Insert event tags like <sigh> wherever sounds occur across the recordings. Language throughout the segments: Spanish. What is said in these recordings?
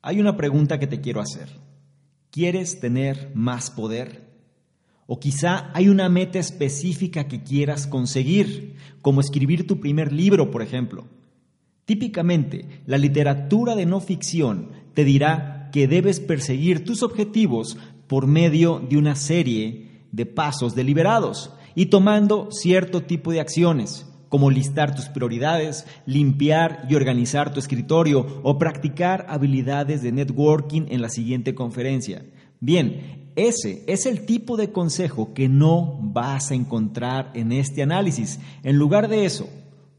Hay una pregunta que te quiero hacer. ¿Quieres tener más poder? O quizá hay una meta específica que quieras conseguir, como escribir tu primer libro, por ejemplo. Típicamente, la literatura de no ficción te dirá que debes perseguir tus objetivos por medio de una serie de pasos deliberados y tomando cierto tipo de acciones como listar tus prioridades, limpiar y organizar tu escritorio o practicar habilidades de networking en la siguiente conferencia. Bien, ese es el tipo de consejo que no vas a encontrar en este análisis. En lugar de eso,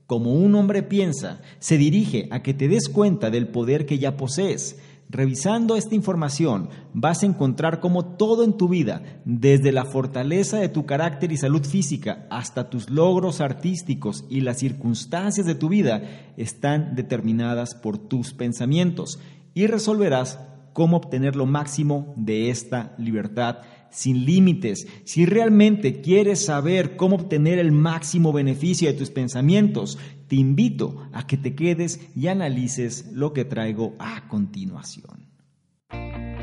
como un hombre piensa, se dirige a que te des cuenta del poder que ya posees, Revisando esta información vas a encontrar cómo todo en tu vida, desde la fortaleza de tu carácter y salud física hasta tus logros artísticos y las circunstancias de tu vida, están determinadas por tus pensamientos y resolverás cómo obtener lo máximo de esta libertad sin límites. Si realmente quieres saber cómo obtener el máximo beneficio de tus pensamientos, te invito a que te quedes y analices lo que traigo a continuación.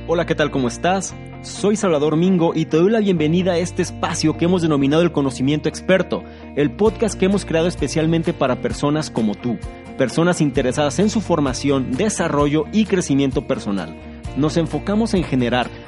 Hola, ¿qué tal? ¿Cómo estás? Soy Salvador Mingo y te doy la bienvenida a este espacio que hemos denominado el conocimiento experto, el podcast que hemos creado especialmente para personas como tú, personas interesadas en su formación, desarrollo y crecimiento personal nos enfocamos en generar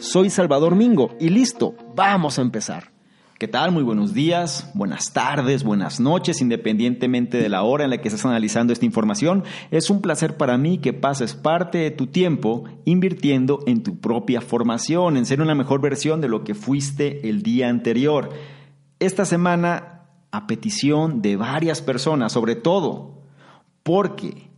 Soy Salvador Mingo y listo, vamos a empezar. ¿Qué tal? Muy buenos días, buenas tardes, buenas noches, independientemente de la hora en la que estés analizando esta información. Es un placer para mí que pases parte de tu tiempo invirtiendo en tu propia formación, en ser una mejor versión de lo que fuiste el día anterior. Esta semana, a petición de varias personas, sobre todo, porque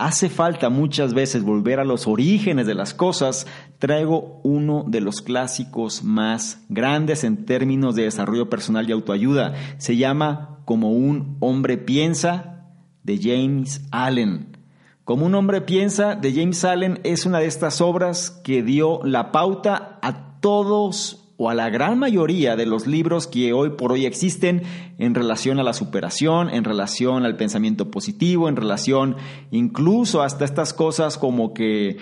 hace falta muchas veces volver a los orígenes de las cosas, traigo uno de los clásicos más grandes en términos de desarrollo personal y autoayuda. Se llama Como un hombre piensa de James Allen. Como un hombre piensa de James Allen es una de estas obras que dio la pauta a todos o a la gran mayoría de los libros que hoy por hoy existen en relación a la superación, en relación al pensamiento positivo, en relación incluso hasta estas cosas como que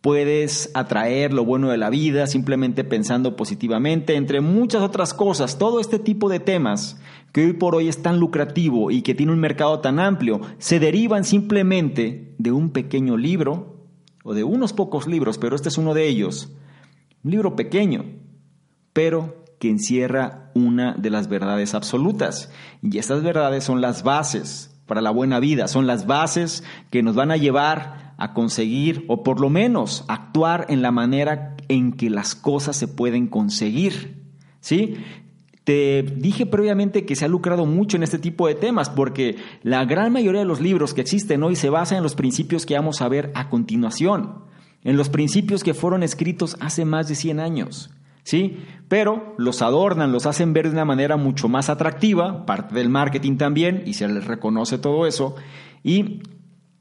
puedes atraer lo bueno de la vida simplemente pensando positivamente, entre muchas otras cosas, todo este tipo de temas que hoy por hoy es tan lucrativo y que tiene un mercado tan amplio, se derivan simplemente de un pequeño libro o de unos pocos libros, pero este es uno de ellos, un libro pequeño pero que encierra una de las verdades absolutas. Y estas verdades son las bases para la buena vida, son las bases que nos van a llevar a conseguir o por lo menos actuar en la manera en que las cosas se pueden conseguir. ¿Sí? Te dije previamente que se ha lucrado mucho en este tipo de temas porque la gran mayoría de los libros que existen hoy se basan en los principios que vamos a ver a continuación, en los principios que fueron escritos hace más de 100 años. ¿Sí? Pero los adornan, los hacen ver de una manera mucho más atractiva, parte del marketing también, y se les reconoce todo eso, y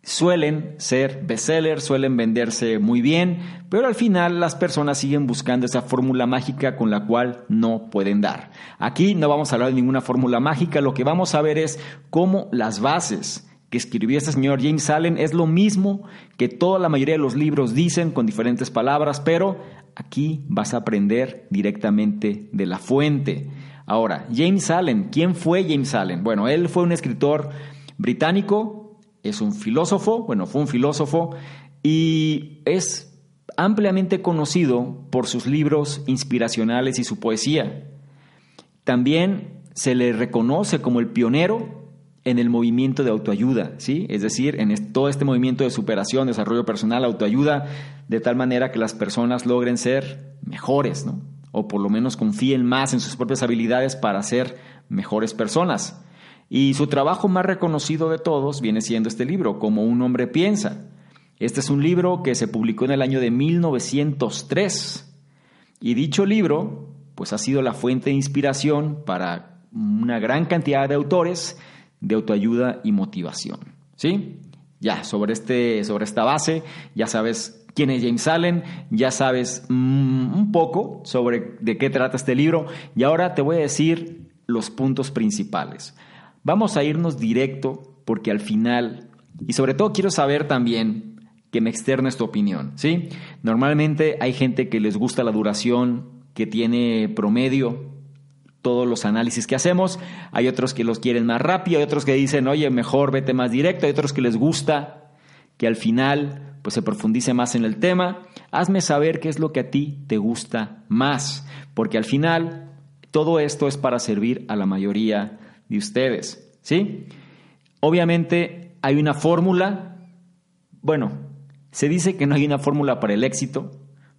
suelen ser bestsellers, suelen venderse muy bien, pero al final las personas siguen buscando esa fórmula mágica con la cual no pueden dar. Aquí no vamos a hablar de ninguna fórmula mágica, lo que vamos a ver es cómo las bases que escribió este señor James Allen es lo mismo que toda la mayoría de los libros dicen con diferentes palabras, pero Aquí vas a aprender directamente de la fuente. Ahora, James Allen, ¿quién fue James Allen? Bueno, él fue un escritor británico, es un filósofo, bueno, fue un filósofo y es ampliamente conocido por sus libros inspiracionales y su poesía. También se le reconoce como el pionero en el movimiento de autoayuda, ¿sí? Es decir, en todo este movimiento de superación, desarrollo personal, autoayuda, de tal manera que las personas logren ser mejores, ¿no? O por lo menos confíen más en sus propias habilidades para ser mejores personas. Y su trabajo más reconocido de todos viene siendo este libro, Como un hombre piensa. Este es un libro que se publicó en el año de 1903. Y dicho libro, pues ha sido la fuente de inspiración para una gran cantidad de autores de autoayuda y motivación. ¿Sí? Ya, sobre, este, sobre esta base, ya sabes quién es James Allen, ya sabes mm, un poco sobre de qué trata este libro y ahora te voy a decir los puntos principales. Vamos a irnos directo porque al final, y sobre todo quiero saber también que me externes tu opinión, ¿sí? Normalmente hay gente que les gusta la duración que tiene promedio todos los análisis que hacemos. Hay otros que los quieren más rápido, hay otros que dicen, oye, mejor vete más directo, hay otros que les gusta que al final pues se profundice más en el tema. Hazme saber qué es lo que a ti te gusta más, porque al final todo esto es para servir a la mayoría de ustedes, ¿sí? Obviamente hay una fórmula, bueno, se dice que no hay una fórmula para el éxito,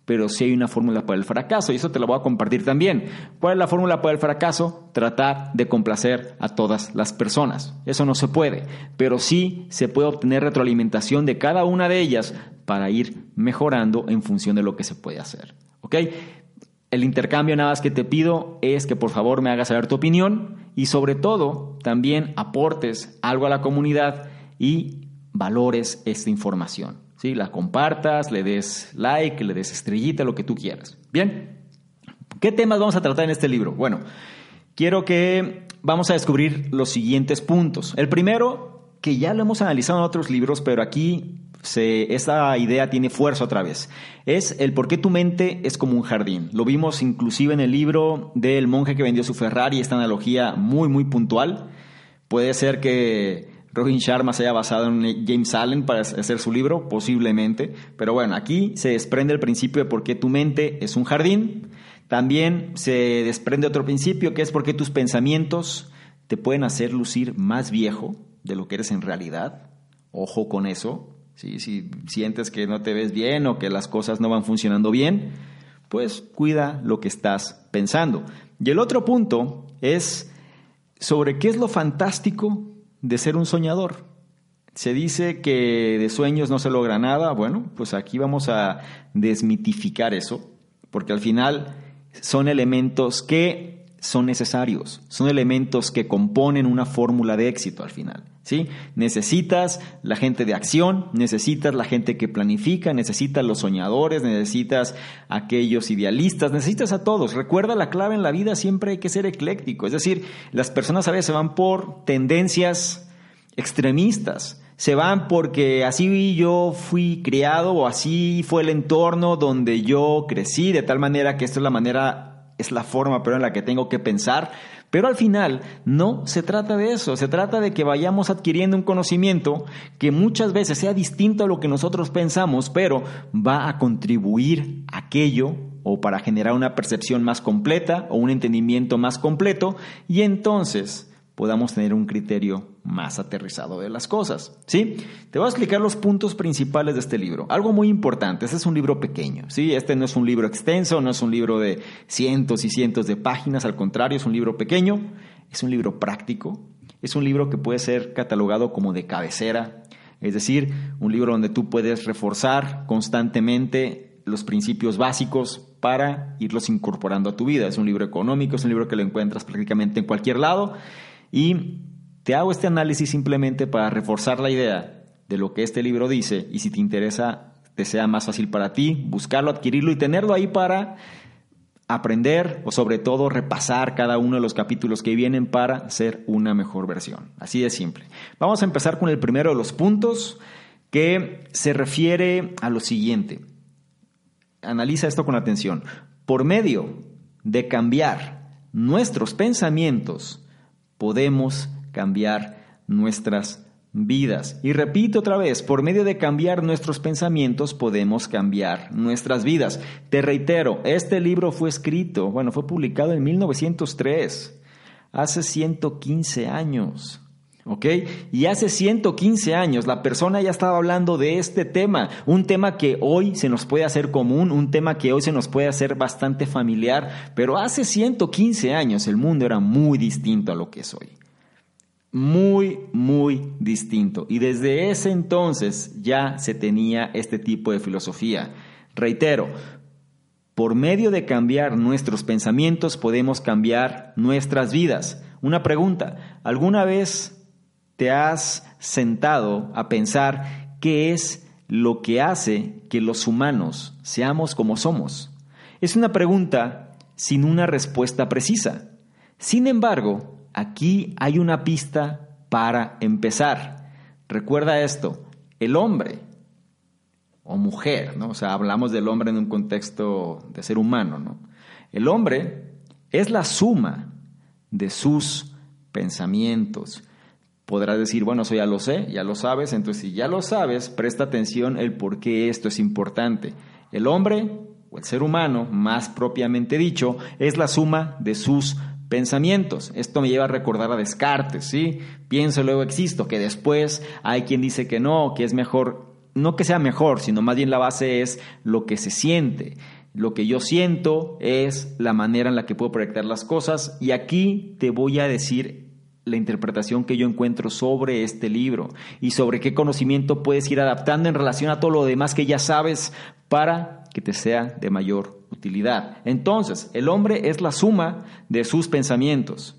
pero sí hay una fórmula para el fracaso y eso te lo voy a compartir también. ¿Cuál es la fórmula para el fracaso? Tratar de complacer a todas las personas. Eso no se puede, pero sí se puede obtener retroalimentación de cada una de ellas para ir mejorando en función de lo que se puede hacer. ¿Ok? El intercambio nada más que te pido es que por favor me hagas saber tu opinión y sobre todo también aportes algo a la comunidad y valores esta información. La compartas, le des like, le des estrellita, lo que tú quieras. Bien, ¿qué temas vamos a tratar en este libro? Bueno, quiero que vamos a descubrir los siguientes puntos. El primero, que ya lo hemos analizado en otros libros, pero aquí se, esta idea tiene fuerza otra vez. Es el por qué tu mente es como un jardín. Lo vimos inclusive en el libro del monje que vendió su Ferrari, esta analogía muy, muy puntual. Puede ser que Robin Sharma se haya basado en James Allen para hacer su libro, posiblemente. Pero bueno, aquí se desprende el principio de por qué tu mente es un jardín. También se desprende otro principio que es por qué tus pensamientos te pueden hacer lucir más viejo de lo que eres en realidad. Ojo con eso. Si sientes que no te ves bien o que las cosas no van funcionando bien, pues cuida lo que estás pensando. Y el otro punto es sobre qué es lo fantástico de ser un soñador. Se dice que de sueños no se logra nada. Bueno, pues aquí vamos a desmitificar eso, porque al final son elementos que son necesarios, son elementos que componen una fórmula de éxito al final. ¿sí? Necesitas la gente de acción, necesitas la gente que planifica, necesitas los soñadores, necesitas aquellos idealistas, necesitas a todos. Recuerda la clave en la vida siempre hay que ser ecléctico, es decir, las personas a veces se van por tendencias extremistas. Se van porque así yo fui criado o así fue el entorno donde yo crecí, de tal manera que esta es la manera, es la forma pero en la que tengo que pensar. Pero al final no se trata de eso, se trata de que vayamos adquiriendo un conocimiento que muchas veces sea distinto a lo que nosotros pensamos, pero va a contribuir a aquello o para generar una percepción más completa o un entendimiento más completo y entonces podamos tener un criterio más aterrizado de las cosas. ¿Sí? Te voy a explicar los puntos principales de este libro. Algo muy importante, este es un libro pequeño, ¿sí? Este no es un libro extenso, no es un libro de cientos y cientos de páginas, al contrario, es un libro pequeño, es un libro práctico, es un libro que puede ser catalogado como de cabecera, es decir, un libro donde tú puedes reforzar constantemente los principios básicos para irlos incorporando a tu vida. Es un libro económico, es un libro que lo encuentras prácticamente en cualquier lado y te hago este análisis simplemente para reforzar la idea de lo que este libro dice y si te interesa, te sea más fácil para ti buscarlo, adquirirlo y tenerlo ahí para aprender o sobre todo repasar cada uno de los capítulos que vienen para ser una mejor versión. Así de simple. Vamos a empezar con el primero de los puntos que se refiere a lo siguiente. Analiza esto con atención. Por medio de cambiar nuestros pensamientos, podemos cambiar nuestras vidas. Y repito otra vez, por medio de cambiar nuestros pensamientos podemos cambiar nuestras vidas. Te reitero, este libro fue escrito, bueno, fue publicado en 1903, hace 115 años. ¿Ok? Y hace 115 años la persona ya estaba hablando de este tema, un tema que hoy se nos puede hacer común, un tema que hoy se nos puede hacer bastante familiar, pero hace 115 años el mundo era muy distinto a lo que es hoy muy, muy distinto. Y desde ese entonces ya se tenía este tipo de filosofía. Reitero, por medio de cambiar nuestros pensamientos podemos cambiar nuestras vidas. Una pregunta, ¿alguna vez te has sentado a pensar qué es lo que hace que los humanos seamos como somos? Es una pregunta sin una respuesta precisa. Sin embargo, aquí hay una pista para empezar. Recuerda esto, el hombre o mujer, ¿no? O sea, hablamos del hombre en un contexto de ser humano, ¿no? El hombre es la suma de sus pensamientos. Podrás decir, bueno, eso ya lo sé, ya lo sabes, entonces si ya lo sabes, presta atención el por qué esto es importante. El hombre, o el ser humano, más propiamente dicho, es la suma de sus pensamientos. Esto me lleva a recordar a Descartes, ¿sí? Pienso, luego existo, que después hay quien dice que no, que es mejor, no que sea mejor, sino más bien la base es lo que se siente. Lo que yo siento es la manera en la que puedo proyectar las cosas y aquí te voy a decir la interpretación que yo encuentro sobre este libro y sobre qué conocimiento puedes ir adaptando en relación a todo lo demás que ya sabes para que te sea de mayor utilidad. Entonces, el hombre es la suma de sus pensamientos.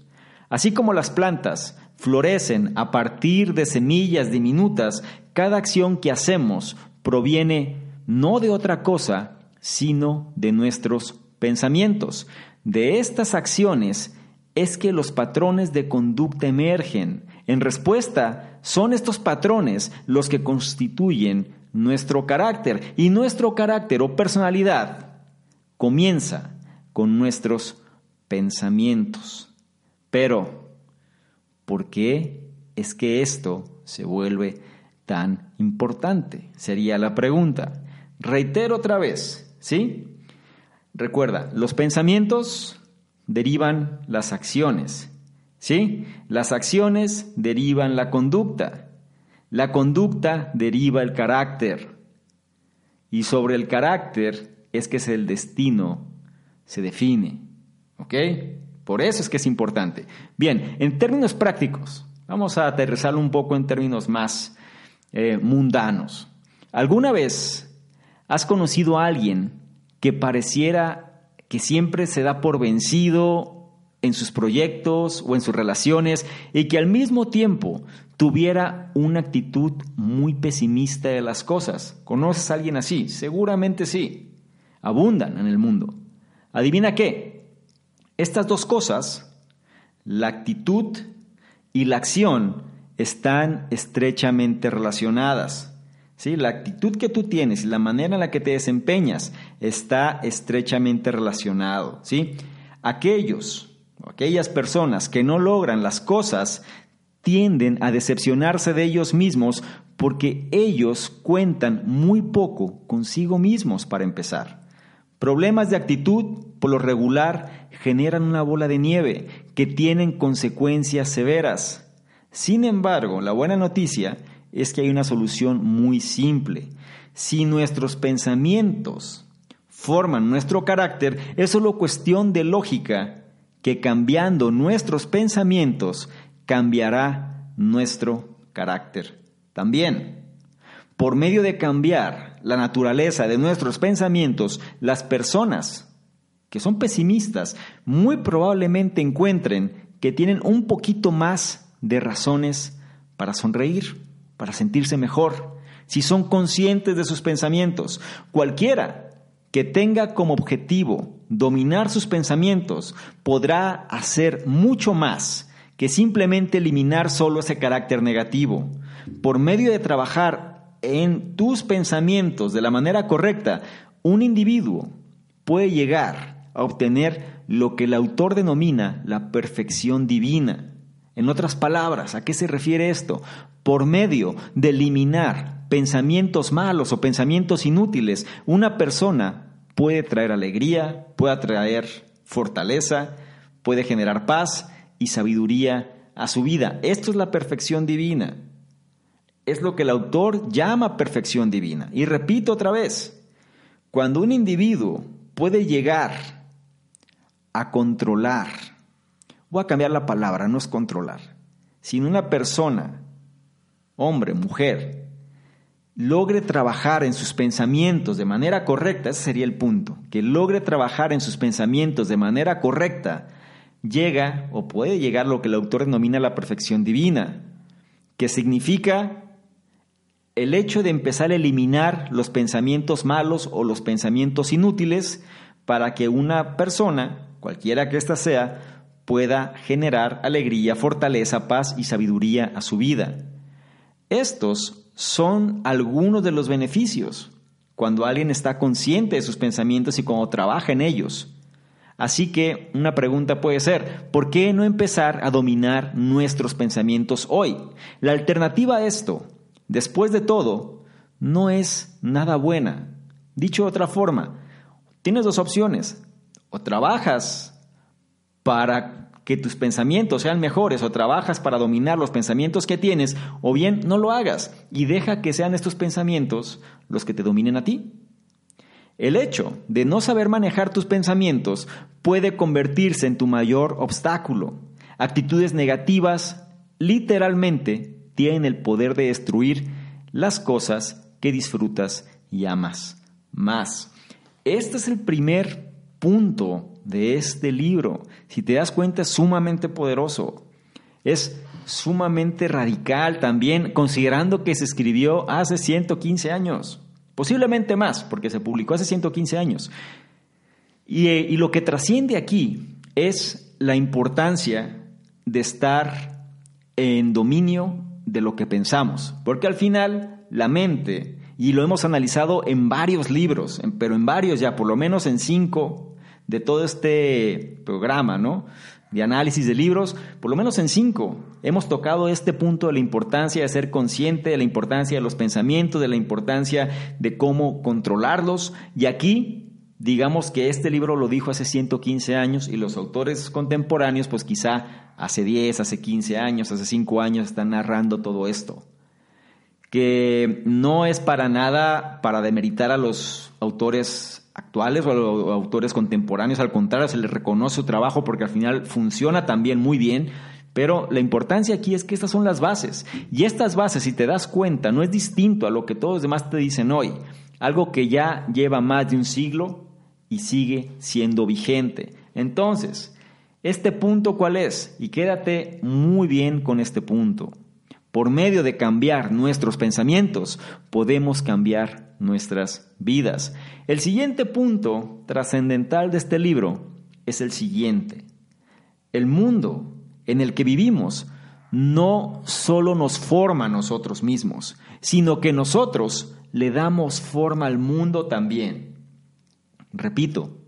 Así como las plantas florecen a partir de semillas diminutas, cada acción que hacemos proviene no de otra cosa, sino de nuestros pensamientos. De estas acciones es que los patrones de conducta emergen. En respuesta, son estos patrones los que constituyen nuestro carácter. Y nuestro carácter o personalidad comienza con nuestros pensamientos. Pero, ¿por qué es que esto se vuelve tan importante? Sería la pregunta. Reitero otra vez, ¿sí? Recuerda, los pensamientos derivan las acciones, ¿sí? Las acciones derivan la conducta. La conducta deriva el carácter y sobre el carácter es que es el destino se define. ¿Ok? Por eso es que es importante. Bien, en términos prácticos, vamos a aterrizarlo un poco en términos más eh, mundanos. ¿Alguna vez has conocido a alguien que pareciera que siempre se da por vencido en sus proyectos o en sus relaciones y que al mismo tiempo tuviera una actitud muy pesimista de las cosas. ¿Conoces a alguien así? Seguramente sí. Abundan en el mundo. ¿Adivina qué? Estas dos cosas, la actitud y la acción, están estrechamente relacionadas. ¿Sí? La actitud que tú tienes y la manera en la que te desempeñas está estrechamente relacionado. ¿sí? Aquellos aquellas personas que no logran las cosas tienden a decepcionarse de ellos mismos porque ellos cuentan muy poco consigo mismos para empezar. Problemas de actitud, por lo regular, generan una bola de nieve que tienen consecuencias severas. Sin embargo, la buena noticia es que hay una solución muy simple. Si nuestros pensamientos forman nuestro carácter, es solo cuestión de lógica que cambiando nuestros pensamientos cambiará nuestro carácter también. Por medio de cambiar la naturaleza de nuestros pensamientos, las personas que son pesimistas muy probablemente encuentren que tienen un poquito más de razones para sonreír, para sentirse mejor, si son conscientes de sus pensamientos. Cualquiera que tenga como objetivo dominar sus pensamientos podrá hacer mucho más que simplemente eliminar solo ese carácter negativo. Por medio de trabajar en tus pensamientos de la manera correcta, un individuo puede llegar a obtener lo que el autor denomina la perfección divina. En otras palabras, ¿a qué se refiere esto? Por medio de eliminar pensamientos malos o pensamientos inútiles, una persona puede traer alegría, puede traer fortaleza, puede generar paz y sabiduría a su vida. Esto es la perfección divina. Es lo que el autor llama perfección divina. Y repito otra vez, cuando un individuo puede llegar a controlar, voy a cambiar la palabra, no es controlar, sino una persona, hombre, mujer, logre trabajar en sus pensamientos de manera correcta, ese sería el punto, que logre trabajar en sus pensamientos de manera correcta, llega o puede llegar lo que el autor denomina la perfección divina, que significa el hecho de empezar a eliminar los pensamientos malos o los pensamientos inútiles para que una persona, cualquiera que ésta sea, pueda generar alegría, fortaleza, paz y sabiduría a su vida. Estos son algunos de los beneficios cuando alguien está consciente de sus pensamientos y cuando trabaja en ellos. Así que una pregunta puede ser, ¿por qué no empezar a dominar nuestros pensamientos hoy? La alternativa a esto después de todo, no es nada buena. Dicho de otra forma, tienes dos opciones. O trabajas para que tus pensamientos sean mejores o trabajas para dominar los pensamientos que tienes, o bien no lo hagas y deja que sean estos pensamientos los que te dominen a ti. El hecho de no saber manejar tus pensamientos puede convertirse en tu mayor obstáculo. Actitudes negativas literalmente tienen el poder de destruir las cosas que disfrutas y amas más. Este es el primer punto de este libro. Si te das cuenta, es sumamente poderoso. Es sumamente radical también, considerando que se escribió hace 115 años. Posiblemente más, porque se publicó hace 115 años. Y, eh, y lo que trasciende aquí es la importancia de estar en dominio de lo que pensamos, porque al final la mente, y lo hemos analizado en varios libros, pero en varios ya, por lo menos en cinco de todo este programa, ¿no? De análisis de libros, por lo menos en cinco, hemos tocado este punto de la importancia de ser consciente, de la importancia de los pensamientos, de la importancia de cómo controlarlos, y aquí digamos que este libro lo dijo hace 115 años y los autores contemporáneos pues quizá hace 10, hace 15 años, hace 5 años están narrando todo esto. Que no es para nada para demeritar a los autores actuales o a autores contemporáneos, al contrario, se les reconoce su trabajo porque al final funciona también muy bien, pero la importancia aquí es que estas son las bases. Y estas bases, si te das cuenta, no es distinto a lo que todos los demás te dicen hoy. Algo que ya lleva más de un siglo y sigue siendo vigente. Entonces, ¿este punto cuál es? Y quédate muy bien con este punto. Por medio de cambiar nuestros pensamientos, podemos cambiar nuestras vidas. El siguiente punto trascendental de este libro es el siguiente. El mundo en el que vivimos no solo nos forma a nosotros mismos, sino que nosotros le damos forma al mundo también. Repito,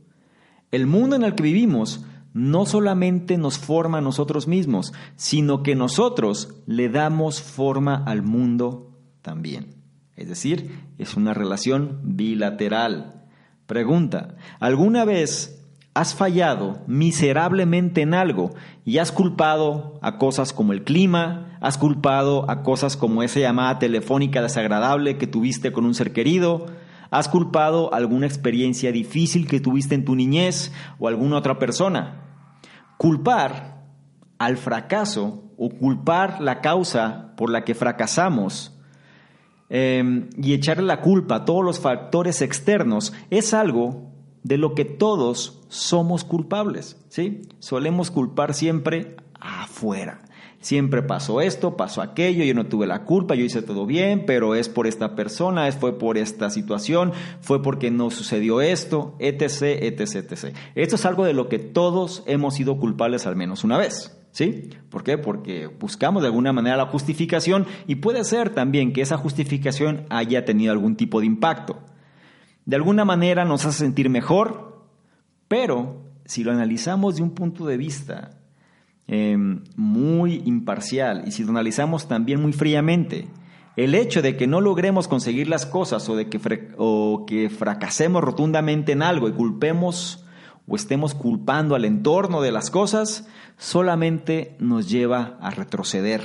el mundo en el que vivimos no solamente nos forma a nosotros mismos, sino que nosotros le damos forma al mundo también. Es decir, es una relación bilateral. Pregunta, ¿alguna vez has fallado miserablemente en algo y has culpado a cosas como el clima, has culpado a cosas como esa llamada telefónica desagradable que tuviste con un ser querido, ¿Has culpado alguna experiencia difícil que tuviste en tu niñez o alguna otra persona? Culpar al fracaso o culpar la causa por la que fracasamos em, y echarle la culpa a todos los factores externos es algo de lo que todos somos culpables. ¿sí? Solemos culpar siempre afuera. Siempre pasó esto, pasó aquello, yo no tuve la culpa, yo hice todo bien, pero es por esta persona, fue por esta situación, fue porque no sucedió esto, etc, etc, etc. Esto es algo de lo que todos hemos sido culpables al menos una vez. ¿Sí? ¿Por qué? Porque buscamos de alguna manera la justificación y puede ser también que esa justificación haya tenido algún tipo de impacto. De alguna manera nos hace sentir mejor, pero si lo analizamos de un punto de vista em, muy imparcial y si lo analizamos también muy fríamente, el hecho de que no logremos conseguir las cosas o de que, o que fracasemos rotundamente en algo y culpemos o estemos culpando al entorno de las cosas, solamente nos lleva a retroceder.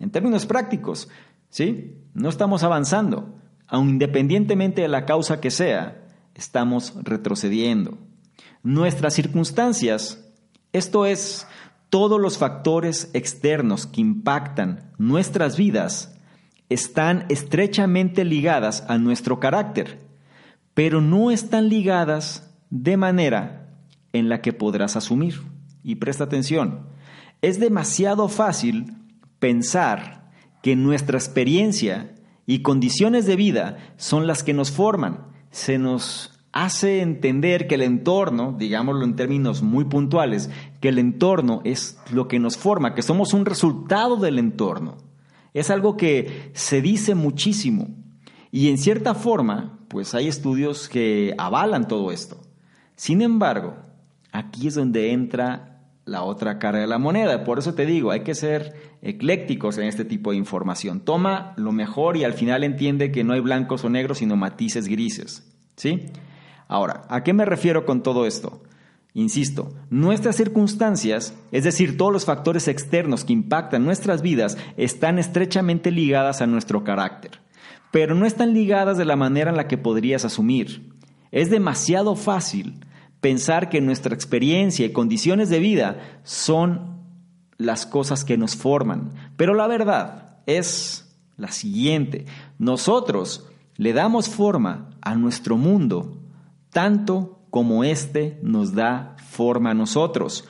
En términos prácticos, ¿sí? No estamos avanzando. Aun independientemente de la causa que sea, estamos retrocediendo. Nuestras circunstancias, esto es, todos los factores externos que impactan nuestras vidas, están estrechamente ligadas a nuestro carácter, pero no están ligadas de manera en la que podrás asumir. Y presta atención, es demasiado fácil pensar que nuestra experiencia y condiciones de vida son las que nos forman. Se nos hace entender que el entorno, digámoslo en términos muy puntuales, que el entorno es lo que nos forma, que somos un resultado del entorno. Es algo que se dice muchísimo y en cierta forma, pues hay estudios que avalan todo esto. Sin embargo, aquí es donde entra la otra cara de la moneda. Por eso te digo, hay que ser eclécticos en este tipo de información. Toma lo mejor y al final entiende que no hay blancos o negros, sino matices grises. ¿Sí? Ahora, ¿a qué me refiero con todo esto? Insisto, nuestras circunstancias, es decir, todos los factores externos que impactan nuestras vidas, están estrechamente ligadas a nuestro carácter, pero no están ligadas de la manera en la que podrías asumir. Es demasiado fácil pensar que nuestra experiencia y condiciones de vida son las cosas que nos forman, pero la verdad es la siguiente. Nosotros le damos forma a nuestro mundo tanto como éste nos da forma a nosotros.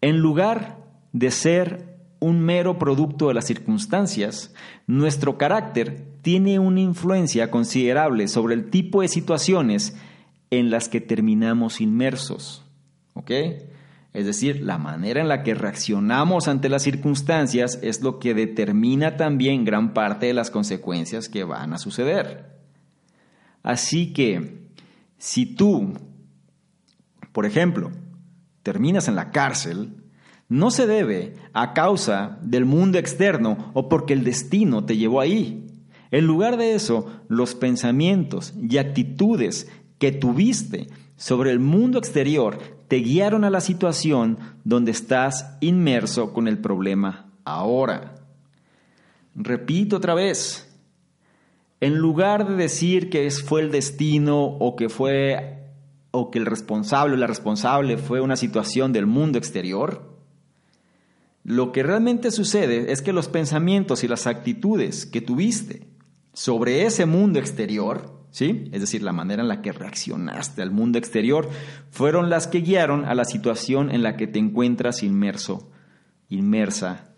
En lugar de ser un mero producto de las circunstancias, nuestro carácter tiene una influencia considerable sobre el tipo de situaciones en las que terminamos inmersos. ¿Ok? Es decir, la manera en la que reaccionamos ante las circunstancias es lo que determina también gran parte de las consecuencias que van a suceder. Así que, si tú por ejemplo, terminas en la cárcel, no se debe a causa del mundo externo o porque el destino te llevó ahí. En lugar de eso, los pensamientos y actitudes que tuviste sobre el mundo exterior te guiaron a la situación donde estás inmerso con el problema ahora. Repito otra vez, en lugar de decir que fue el destino o que fue o que el responsable o la responsable fue una situación del mundo exterior, lo que realmente sucede es que los pensamientos y las actitudes que tuviste sobre ese mundo exterior, ¿sí? Es decir, la manera en la que reaccionaste al mundo exterior, fueron las que guiaron a la situación en la que te encuentras inmerso, inmersa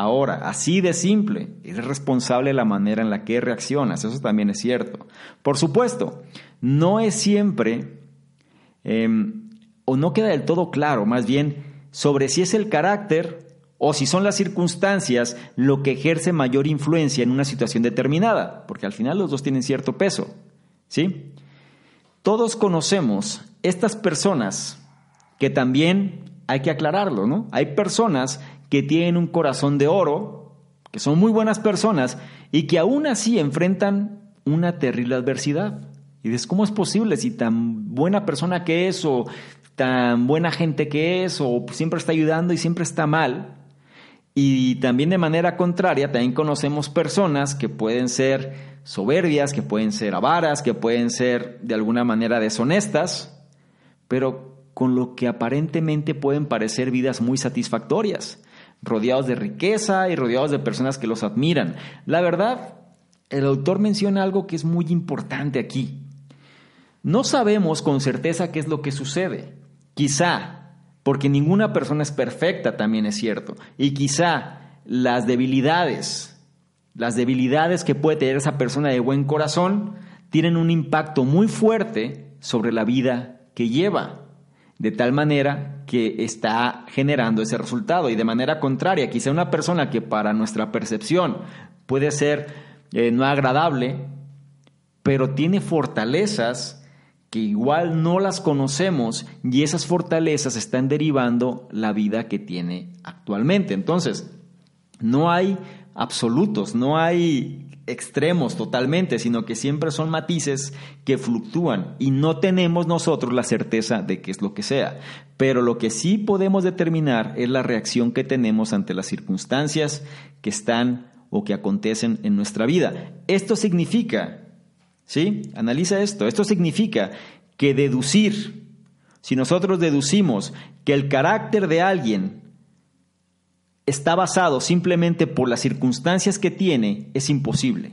ahora. Así de simple, es responsable la manera en la que reaccionas, eso también es cierto. Por supuesto, no es siempre Em, o no queda del todo claro, más bien, sobre si es el carácter o si son las circunstancias lo que ejerce mayor influencia en una situación determinada, porque al final los dos tienen cierto peso. ¿Sí? Todos conocemos estas personas que también hay que aclararlo, ¿no? Hay personas que tienen un corazón de oro, que son muy buenas personas y que aún así enfrentan una terrible adversidad. Y dices, ¿cómo es posible si tan buena persona que es o tan buena gente que es o siempre está ayudando y siempre está mal? Y también de manera contraria, también conocemos personas que pueden ser soberbias, que pueden ser avaras, que pueden ser de alguna manera deshonestas, pero con lo que aparentemente pueden parecer vidas muy satisfactorias, rodeados de riqueza y rodeados de personas que los admiran. La verdad, el autor menciona algo que es muy importante aquí. No sabemos con certeza qué es lo que sucede. Quizá, porque ninguna persona es perfecta, también es cierto. Y quizá las debilidades, las debilidades que puede tener esa persona de buen corazón, tienen un impacto muy fuerte sobre la vida que lleva. De tal manera que está generando ese resultado. Y de manera contraria, quizá una persona que para nuestra percepción puede ser eh, no agradable, pero tiene fortalezas que igual no las conocemos y esas fortalezas están derivando la vida que tiene actualmente. Entonces, no hay absolutos, no hay extremos totalmente, sino que siempre son matices que fluctúan y no tenemos nosotros la certeza de qué es lo que sea. Pero lo que sí podemos determinar es la reacción que tenemos ante las circunstancias que están o que acontecen en nuestra vida. Esto significa, ¿sí? Analiza esto, esto significa que deducir, si nosotros deducimos que el carácter de alguien está basado simplemente por las circunstancias que tiene, es imposible.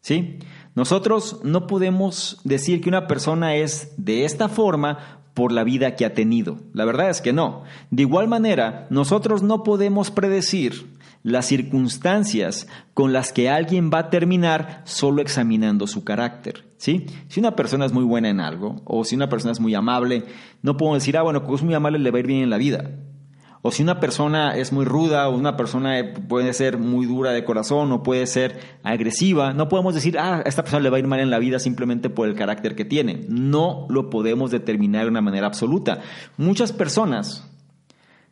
¿Sí? Nosotros no podemos decir que una persona es de esta forma por la vida que ha tenido. La verdad es que no. De igual manera, nosotros no podemos predecir las circunstancias con las que alguien va a terminar solo examinando su carácter. ¿sí? Si una persona es muy buena en algo, o si una persona es muy amable, no podemos decir, ah, bueno, como es muy amable le va a ir bien en la vida. O si una persona es muy ruda o una persona puede ser muy dura de corazón o puede ser agresiva, no podemos decir, ah, a esta persona le va a ir mal en la vida simplemente por el carácter que tiene. No lo podemos determinar de una manera absoluta. Muchas personas,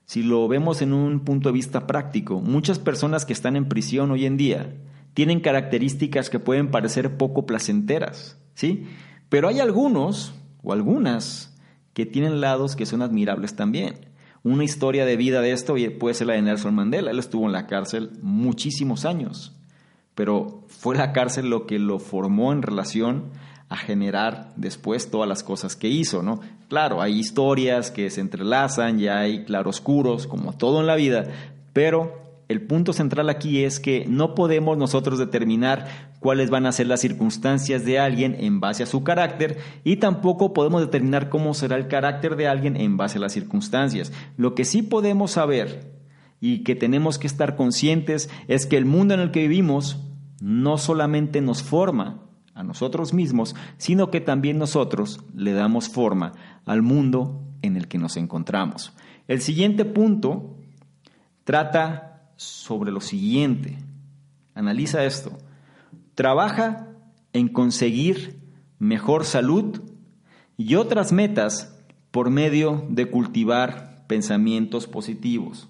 si lo vemos en un punto de vista práctico, muchas personas que están en prisión hoy en día tienen características que pueden parecer poco placenteras, ¿sí? Pero hay algunos o algunas que tienen lados que son admirables también. Una historia de vida de esto puede ser la de Nelson Mandela. Él estuvo en la cárcel muchísimos años, pero fue la cárcel lo que lo formó en relación a generar después todas las cosas que hizo, ¿no? Claro, hay historias que se entrelazan, ya hay claroscuros, como todo en la vida, pero el punto central aquí es que no podemos nosotros determinar cuáles van a ser las circunstancias de alguien en base a su carácter y tampoco podemos determinar cómo será el carácter de alguien en base a las circunstancias. Lo que sí podemos saber y que tenemos que estar conscientes es que el mundo en el que vivimos no solamente nos forma a nosotros mismos, sino que también nosotros le damos forma al mundo en el que nos encontramos. El siguiente punto trata sobre lo siguiente. Analiza esto. Trabaja en conseguir mejor salud y otras metas por medio de cultivar pensamientos positivos.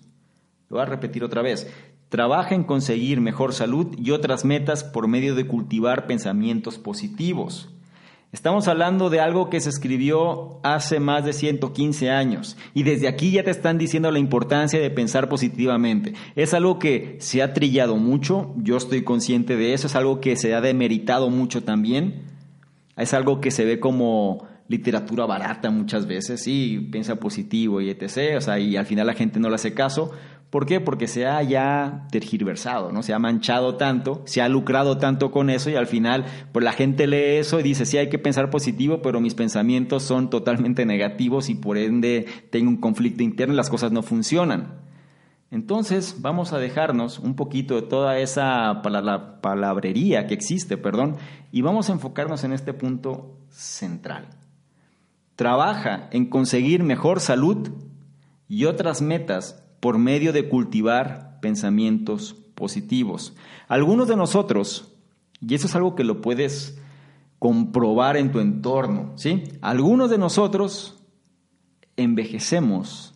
Lo voy a repetir otra vez. Trabaja en conseguir mejor salud y otras metas por medio de cultivar pensamientos positivos. Estamos hablando de algo que se escribió hace más de 115 años y desde aquí ya te están diciendo la importancia de pensar positivamente. Es algo que se ha trillado mucho, yo estoy consciente de eso, es algo que se ha demeritado mucho también, es algo que se ve como literatura barata muchas veces, sí, piensa positivo y etc., o sea, y al final la gente no le hace caso, ¿Por qué? Porque se ha ya tergiversado, ¿no? Se ha manchado tanto, se ha lucrado tanto con eso y al final, pues la gente lee eso y dice, sí, hay que pensar positivo, pero mis pensamientos son totalmente negativos y por ende tengo un conflicto interno y las cosas no funcionan. Entonces, vamos a dejarnos un poquito de toda esa palabrería que existe, perdón, y vamos a enfocarnos en este punto central. Trabaja en conseguir mejor salud y otras metas por medio de cultivar pensamientos positivos. Algunos de nosotros, y eso es algo que lo puedes comprobar en tu entorno, ¿sí? Algunos de nosotros envejecemos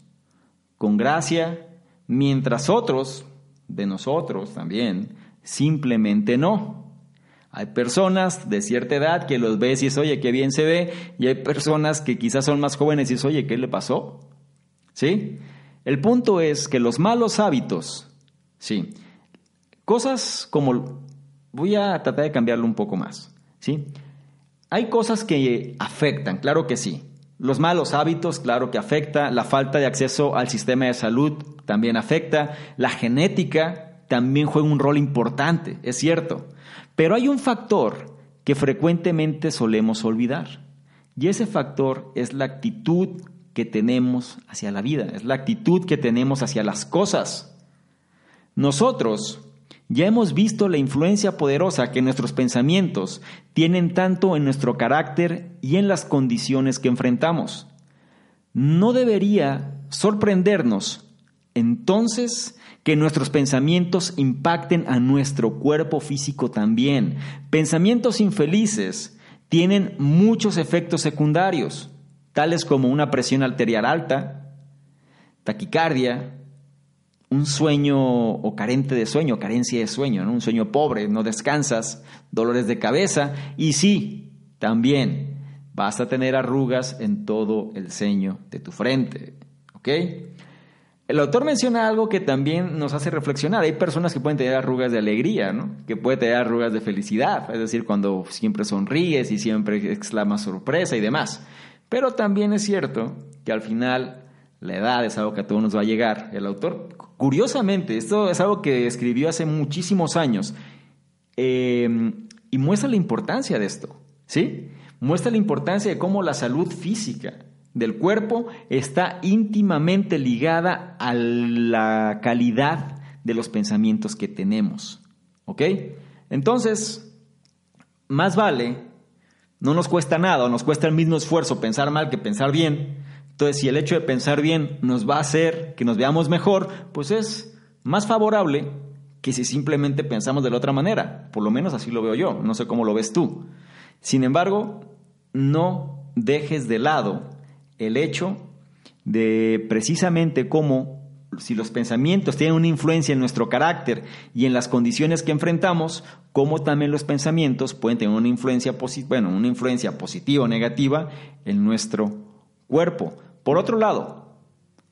con gracia, mientras otros de nosotros también simplemente no. Hay personas de cierta edad que los ves y dices, oye, qué bien se ve, y hay personas que quizás son más jóvenes y dices, oye, ¿qué le pasó? ¿Sí? El punto es que los malos hábitos, sí, cosas como, voy a tratar de cambiarlo un poco más, ¿sí? Hay cosas que afectan, claro que sí. Los malos hábitos, claro que afecta. La falta de acceso al sistema de salud también afecta. La genética también juega un rol importante, es cierto. Pero hay un factor que frecuentemente solemos olvidar. Y ese factor es la actitud que tenemos hacia la vida, es la actitud que tenemos hacia las cosas. Nosotros ya hemos visto la influencia poderosa que nuestros pensamientos tienen tanto en nuestro carácter y en las condiciones que enfrentamos. No debería sorprendernos entonces que nuestros pensamientos impacten a nuestro cuerpo físico también. Pensamientos infelices tienen muchos efectos secundarios, tales como una presión arterial alta, taquicardia, un sueño o carente de sueño, carencia de sueño, un sueño pobre, no descansas, dolores de cabeza y sí, también vas a tener arrugas en todo el ceño de tu frente. El autor menciona algo que también nos hace reflexionar. Hay personas que pueden tener arrugas de alegría, ¿no? que pueden tener arrugas de felicidad, es decir, cuando siempre sonríes y siempre exclamas sorpresa y demás. Pero también es cierto que al final la edad es algo que a todos nos va a llegar. El autor, curiosamente, esto es algo que escribió hace muchísimos años eh, y muestra la importancia de esto, ¿sí? Muestra la importancia de cómo la salud física del cuerpo está íntimamente ligada a la calidad de los pensamientos que tenemos. ¿Ok? Entonces, más vale, no nos cuesta nada, o nos cuesta el mismo esfuerzo pensar mal que pensar bien. Entonces, si el hecho de pensar bien nos va a hacer que nos veamos mejor, pues es más favorable que si simplemente pensamos de la otra manera. Por lo menos así lo veo yo, no sé cómo lo ves tú. Sin embargo, no dejes de lado el hecho de precisamente cómo si los pensamientos tienen una influencia en nuestro carácter y en las condiciones que enfrentamos, cómo también los pensamientos pueden tener una influencia, bueno, una influencia positiva o negativa en nuestro cuerpo. Por otro lado,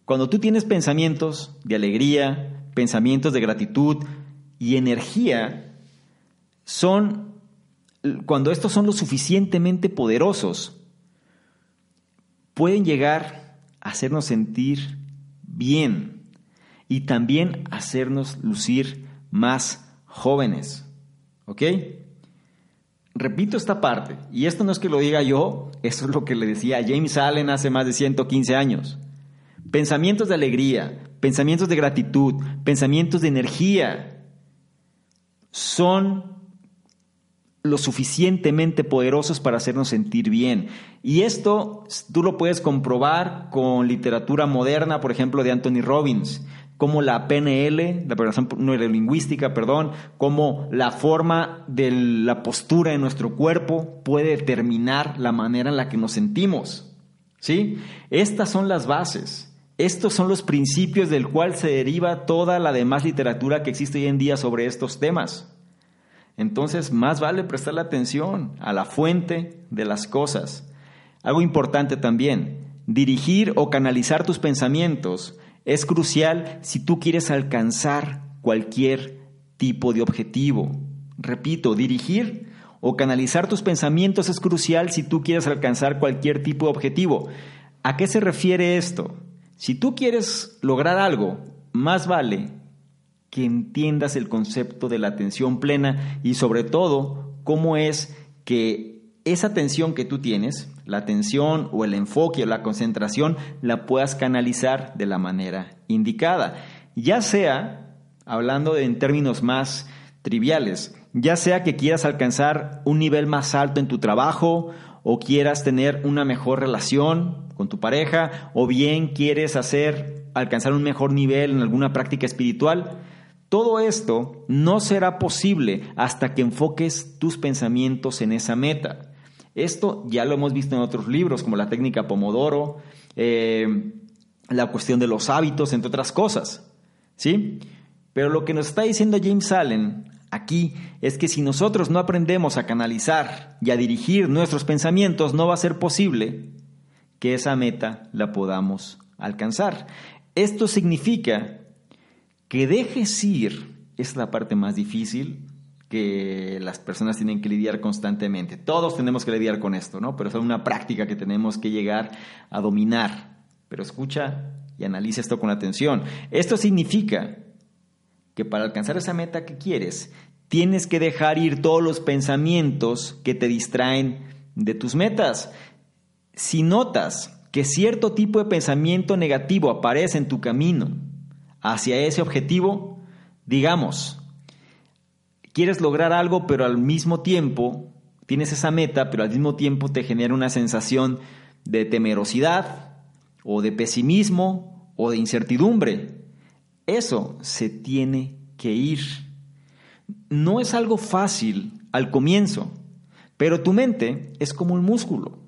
cuando tú tienes pensamientos de alegría, pensamientos de gratitud y energía, son, cuando estos son lo suficientemente poderosos, pueden llegar a hacernos sentir bien y también hacernos lucir más jóvenes. ¿Ok? Repito esta parte, y esto no es que lo diga yo, esto es lo que le decía James Allen hace más de 115 años. Pensamientos de alegría, pensamientos de gratitud, pensamientos de energía son lo suficientemente poderosos para hacernos sentir bien. Y esto tú lo puedes comprobar con literatura moderna, por ejemplo, de Anthony Robbins, como la PNL, la programación neurolingüística, perdón, como la forma de la postura de nuestro cuerpo puede determinar la manera en la que nos sentimos. ¿Sí? Estas son las bases. Estos son los principios del cual se deriva toda la demás literatura que existe hoy en día sobre estos temas. Entonces, más vale prestarle atención a la fuente de las cosas. Algo importante también, dirigir o canalizar tus pensamientos es crucial si tú quieres alcanzar cualquier tipo de objetivo. Repito, dirigir o canalizar tus pensamientos es crucial si tú quieres alcanzar cualquier tipo de objetivo. ¿A qué se refiere esto? Si tú quieres lograr algo, más vale que entiendas el concepto de la atención plena y sobre todo cómo es que esa atención que tú tienes, la atención o el enfoque o la concentración, la puedas canalizar de la manera indicada. Ya sea, hablando en términos más triviales, ya sea que quieras alcanzar un nivel más alto en tu trabajo o quieras tener una mejor relación con tu pareja o bien quieres hacer alcanzar un mejor nivel en alguna práctica espiritual, todo esto no será posible hasta que enfoques tus pensamientos en esa meta. Esto ya lo hemos visto en otros libros, como la técnica Pomodoro, eh, la cuestión de los hábitos, entre otras cosas. ¿Sí? Pero lo que nos está diciendo James Allen aquí es que si nosotros no aprendemos a canalizar y a dirigir nuestros pensamientos, no va a ser posible que esa meta la podamos alcanzar. Esto significa que dejes ir es la parte más difícil que las personas tienen que lidiar constantemente. Todos tenemos que lidiar con esto, ¿no? Pero es una práctica que tenemos que llegar a dominar. Pero escucha y analiza esto con atención. Esto significa que para alcanzar esa meta que quieres, tienes que dejar ir todos los pensamientos que te distraen de tus metas. Si notas que cierto tipo de pensamiento negativo aparece en tu camino, hacia ese objetivo, digamos, quieres lograr algo, pero al mismo tiempo tienes esa meta, pero al mismo tiempo te genera una sensación de temerosidad o de pesimismo o de incertidumbre. Eso se tiene que ir. No es algo fácil al comienzo, Pero tu mente es como un músculo.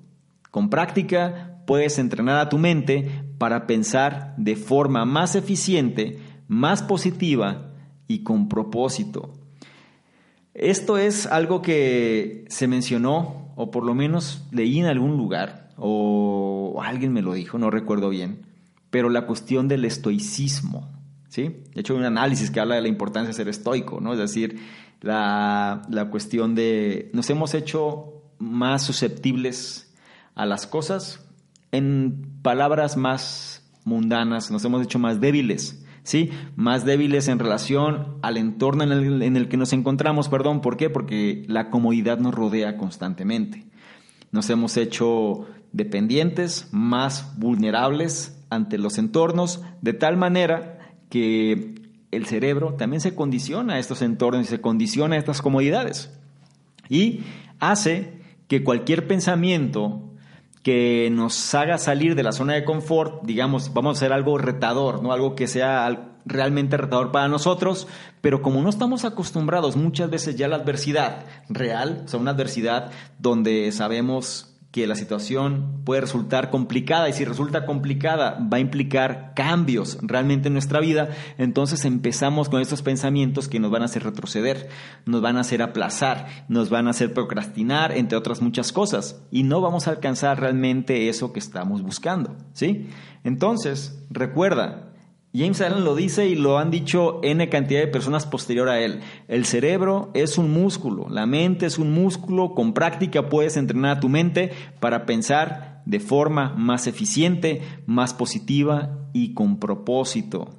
Con práctica puedes entrenar a tu mente para pensar de forma más eficiente, más positiva y con propósito. Esto es algo que se mencionó, o por lo menos leí en algún lugar, o alguien me lo dijo, no recuerdo bien, pero la cuestión del estoicismo. ¿sí? De hecho, hay un análisis que habla de la importancia de ser estoico, ¿no? es decir, la, la cuestión de nos hemos hecho más susceptibles a las cosas, en palabras más mundanas, nos hemos hecho más débiles. ¿Sí? Más débiles en relación al entorno en el, en el, que nos encontramos, perdón, ¿por qué? Porque la comodidad nos rodea constantemente. Nos hemos hecho dependientes, más vulnerables ante los entornos, de tal manera que el cerebro también se condiciona a estos entornos y se condiciona a estas comodidades. Y hace que cualquier pensamiento que nos haga salir de la zona de confort, digamos, vamos a hacer algo retador, ¿no? Algo que sea realmente retador para nosotros, pero como no estamos acostumbrados muchas veces ya a la adversidad real, o sea, una adversidad donde sabemos que la situación puede resultar complicada y si resulta complicada va a implicar cambios realmente en nuestra vida, entonces empezamos con estos pensamientos que nos van a hacer retroceder, nos van a hacer aplazar, nos van a hacer procrastinar, entre otras muchas cosas, y no vamos a alcanzar realmente eso que estamos buscando, ¿sí? Entonces, recuerda, James Allen lo dice y lo han dicho N cantidad de personas posterior a él. El cerebro es un músculo, la mente es un músculo, con práctica puedes entrenar a tu mente para pensar de forma más eficiente, más positiva y con propósito.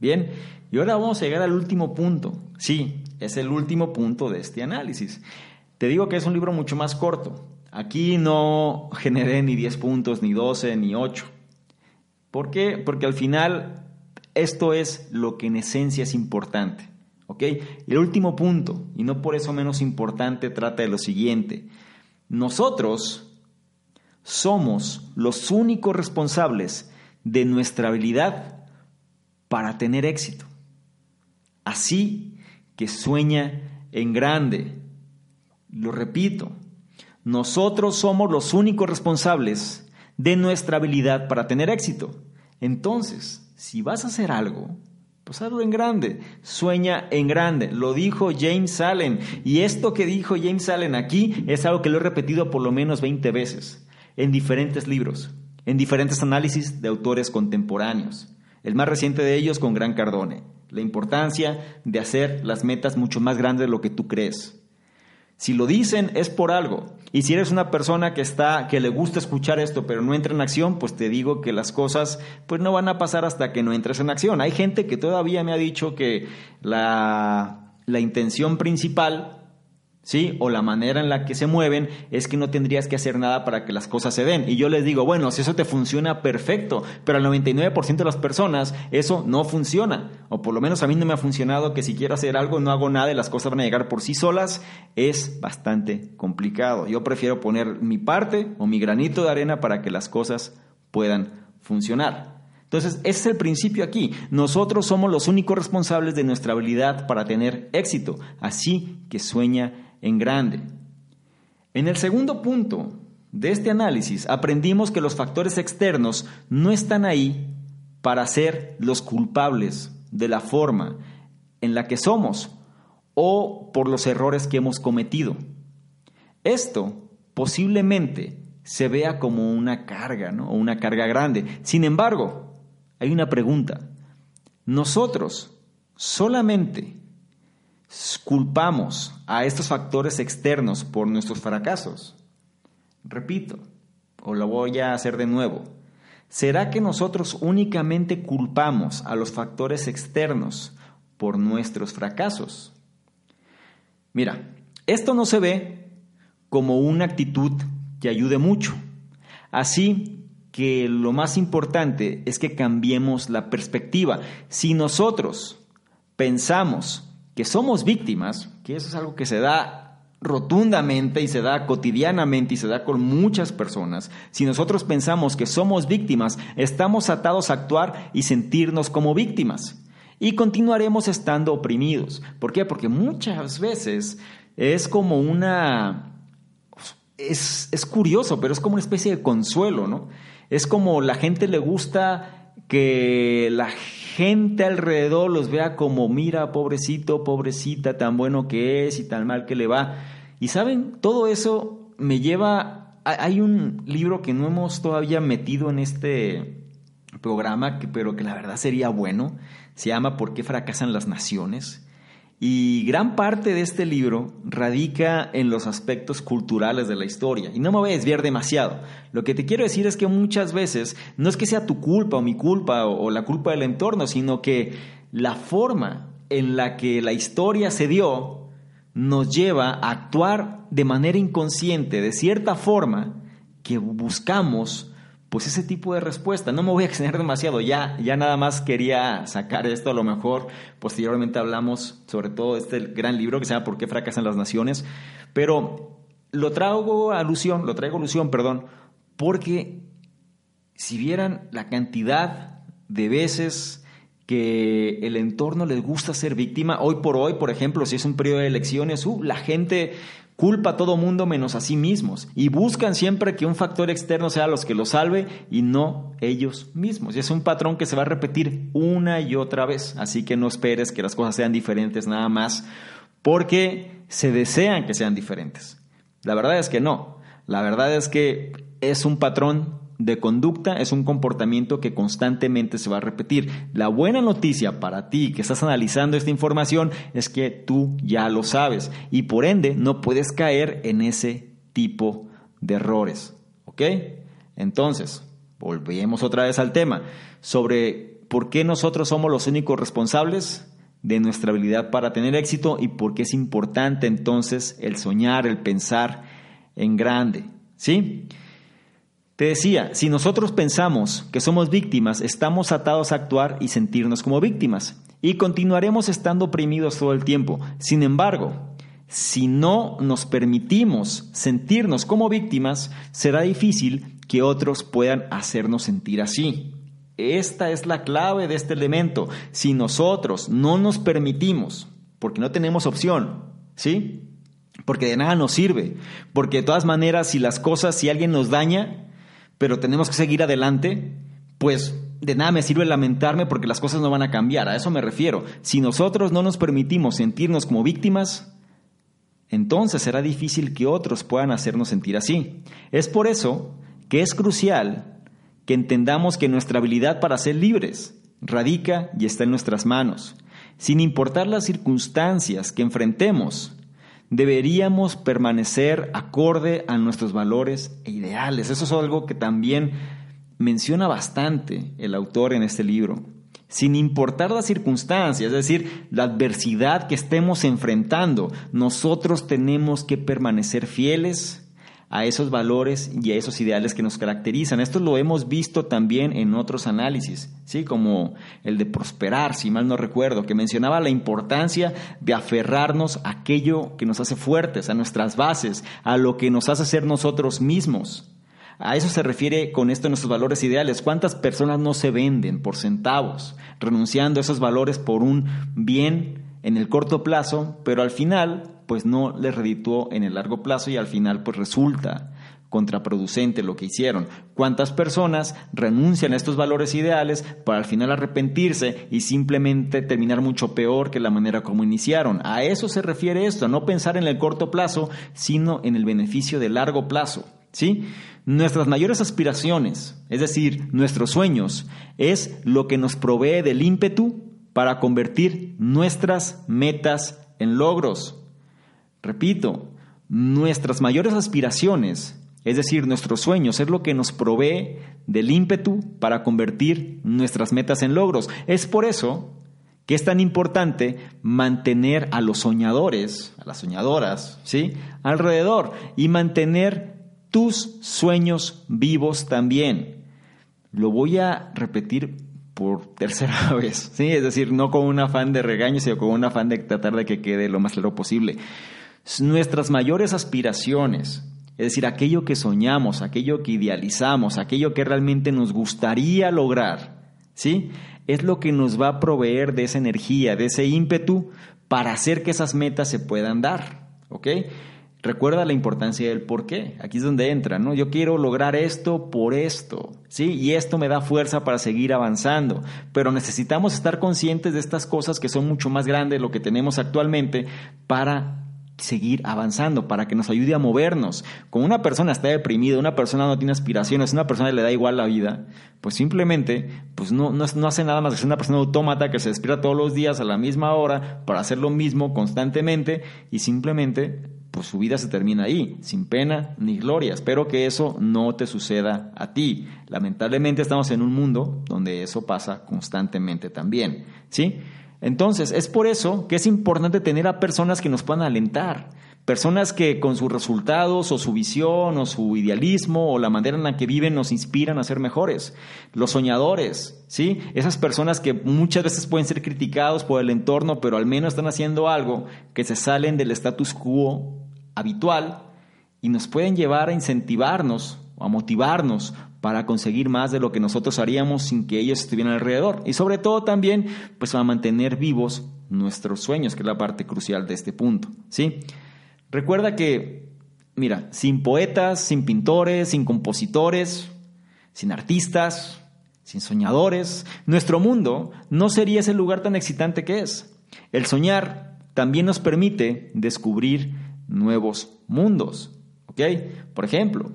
Bien, y ahora vamos a llegar al último punto. Sí, es el último punto de este análisis. Te digo que es un libro mucho más corto. Aquí no generé ni 10 puntos, ni 12, ni 8. ¿Por qué? Porque al final esto es lo que en esencia es importante. ¿ok? El último punto, y no por eso menos importante, trata de lo siguiente. Nosotros somos los únicos responsables de nuestra habilidad para tener éxito. Así que sueña en grande. Lo repito, nosotros somos los únicos responsables de nuestra habilidad para tener éxito. Entonces, si vas a hacer algo, pues hazlo en grande, sueña en grande. Lo dijo James Allen. Y esto que dijo James Allen aquí es algo que lo he repetido por lo menos 20 veces, en diferentes libros, en diferentes análisis de autores contemporáneos. El más reciente de ellos con Gran Cardone. La importancia de hacer las metas mucho más grandes de lo que tú crees. Si lo dicen es por algo. Y si eres una persona que está que le gusta escuchar esto pero no entra en acción, pues te digo que las cosas pues no van a pasar hasta que no entres en acción. Hay gente que todavía me ha dicho que la la intención principal ¿sí? O la manera en la que se mueven es que no tendrías que hacer nada para que las cosas se den. Y yo les digo, bueno, si eso te funciona, perfecto, pero al 99% de las personas eso no funciona. O por lo menos a mí no me ha funcionado que si quiero hacer algo no hago nada y las cosas van a llegar por sí solas. Es bastante complicado. Yo prefiero poner mi parte o mi granito de arena para que las cosas puedan funcionar. Entonces, ese es el principio aquí. Nosotros somos los únicos responsables de nuestra habilidad para tener éxito. Así que sueña en grande. En el segundo punto de este análisis aprendimos que los factores externos no están ahí para ser los culpables de la forma en la que somos o por los errores que hemos cometido. Esto posiblemente se vea como una carga, ¿no? O una carga grande. Sin embargo, hay una pregunta. Nosotros solamente culpamos a estos factores externos por nuestros fracasos. Repito, o lo voy a hacer de nuevo. ¿Será que nosotros únicamente culpamos a los factores externos por nuestros fracasos? Mira, esto no se ve como una actitud que ayude mucho. Así que lo más importante es que cambiemos la perspectiva. Si nosotros pensamos que somos víctimas, que eso es algo que se da rotundamente y se da cotidianamente y se da con muchas personas, si nosotros pensamos que somos víctimas, estamos atados a actuar y sentirnos como víctimas. Y continuaremos estando oprimidos. ¿Por qué? Porque muchas veces es como una, es, es curioso, pero es como una especie de consuelo, ¿no? Es como la gente le gusta que la gente alrededor los vea como, mira, pobrecito, pobrecita, tan bueno que es y tan mal que le va. Y saben, todo eso me lleva... Hay un libro que no hemos todavía metido en este programa, pero que la verdad sería bueno. Se llama ¿Por qué fracasan las naciones? Y gran parte de este libro radica en los aspectos culturales de la historia. Y no me voy a desviar demasiado. Lo que te quiero decir es que muchas veces no es que sea tu culpa o mi culpa o, la culpa del entorno, sino que la forma en la que la historia se dio nos lleva a actuar de manera inconsciente, de cierta forma, que buscamos pues ese tipo de respuesta. No me voy a extender demasiado, ya, ya nada más quería sacar esto, a lo mejor posteriormente hablamos sobre todo este gran libro que se llama ¿Por qué fracasan las naciones? Pero lo traigo alusión, lo traigo alusión, perdón, porque si vieran la cantidad de veces que el entorno les gusta ser víctima, hoy por hoy, por ejemplo, si es un periodo de elecciones, uh, la gente culpa a todo mundo menos a sí mismos y buscan siempre que un factor externo sea los que los salve y no ellos mismos. Y es un patrón que se va a repetir una y otra vez. Así que no esperes que las cosas sean diferentes nada más porque se desean que sean diferentes. La verdad es que no. La verdad es que es un patrón de conducta es un comportamiento que constantemente se va a repetir. La buena noticia para ti que estás analizando esta información es que tú ya lo sabes y por ende no puedes caer en ese tipo de errores. ¿Ok? Entonces, volvemos otra vez al tema sobre por qué nosotros somos los únicos responsables de nuestra habilidad para tener éxito y por qué es importante entonces el soñar, el pensar en grande. ¿Sí? Te decía, si nosotros pensamos que somos víctimas, estamos atados a actuar y sentirnos como víctimas y continuaremos estando oprimidos todo el tiempo. Sin embargo, si no nos permitimos sentirnos como víctimas, será difícil que otros puedan hacernos sentir así. Esta es la clave de este elemento. Si nosotros no nos permitimos, porque no tenemos opción, ¿sí? Porque de nada nos sirve, porque de todas maneras si las cosas, si alguien nos daña, pero tenemos que seguir adelante, pues de nada me sirve lamentarme porque las cosas no van a cambiar. A eso me refiero. Si nosotros no nos permitimos sentirnos como víctimas, entonces será difícil que otros puedan hacernos sentir así. Es por eso que es crucial que entendamos que nuestra habilidad para ser libres radica y está en nuestras manos. Sin importar las circunstancias que enfrentemos, deberíamos permanecer acorde a nuestros valores e ideales. Eso es algo que también menciona bastante el autor en este libro. Sin importar las circunstancias, es decir, la adversidad que estemos enfrentando, nosotros tenemos que permanecer fieles a esos valores y a esos ideales que nos caracterizan. Esto lo hemos visto también en otros análisis, ¿sí? como el de prosperar, si mal no recuerdo, que mencionaba la importancia de aferrarnos a aquello que nos hace fuertes, a nuestras bases, a lo que nos hace ser nosotros mismos. A eso se refiere con esto nuestros valores ideales. ¿Cuántas personas no se venden por centavos, renunciando a esos valores por un bien en el corto plazo, pero al final pues no les redituó en el largo plazo y al final pues resulta contraproducente lo que hicieron. ¿Cuántas personas renuncian a estos valores ideales para al final arrepentirse y simplemente terminar mucho peor que la manera como iniciaron? A eso se refiere esto, a no pensar en el corto plazo, sino en el beneficio de largo plazo. ¿Sí? Nuestras mayores aspiraciones, es decir, nuestros sueños, es lo que nos provee del ímpetu para convertir nuestras metas en logros. Repito, nuestras mayores aspiraciones, es decir, nuestros sueños, es lo que nos provee del ímpetu para convertir nuestras metas en logros. Es por eso que es tan importante mantener a los soñadores, a las soñadoras, ¿sí? alrededor y mantener tus sueños vivos también. Lo voy a repetir por tercera <laughs> vez, ¿sí? Es decir, no con un afán de regaño, sino con un afán de tratar de que quede lo más claro posible nuestras mayores aspiraciones, es decir, aquello que soñamos, aquello que idealizamos, aquello que realmente nos gustaría lograr, ¿sí? Es lo que nos va a proveer de esa energía, de ese ímpetu para hacer que esas metas se puedan dar, ¿ok? Recuerda la importancia del por qué. Aquí es donde entra, ¿no? Yo quiero lograr esto por esto, ¿sí? Y esto me da fuerza para seguir avanzando. Pero necesitamos estar conscientes de estas cosas que son mucho más grandes de lo que tenemos actualmente para seguir avanzando, para que nos ayude a movernos. Como una persona está deprimida, una persona no tiene aspiraciones, una persona le da igual la vida, pues simplemente pues no, no, no hace nada más que ser una persona autómata que se despierta todos los días a la misma hora para hacer lo mismo constantemente y simplemente pues su vida se termina ahí, sin pena ni gloria. Espero que eso no te suceda a ti. Lamentablemente estamos en un mundo donde eso pasa constantemente también, ¿sí? Entonces, es por eso que es importante tener a personas que nos puedan alentar, personas que con sus resultados o su visión o su idealismo o la manera en la que viven nos inspiran a ser mejores. Los soñadores, ¿sí? Esas personas que muchas veces pueden ser criticados por el entorno, pero al menos están haciendo algo que se salen del status quo habitual y nos pueden llevar a incentivarnos o a motivarnos para conseguir más de lo que nosotros haríamos sin que ellos estuvieran alrededor. Y sobre todo también, pues a mantener vivos nuestros sueños, que es la parte crucial de este punto. ¿sí? Recuerda que, mira, sin poetas, sin pintores, sin compositores, sin artistas, sin soñadores, nuestro mundo no sería ese lugar tan excitante que es. El soñar también nos permite descubrir nuevos mundos. ¿Ok? Por ejemplo,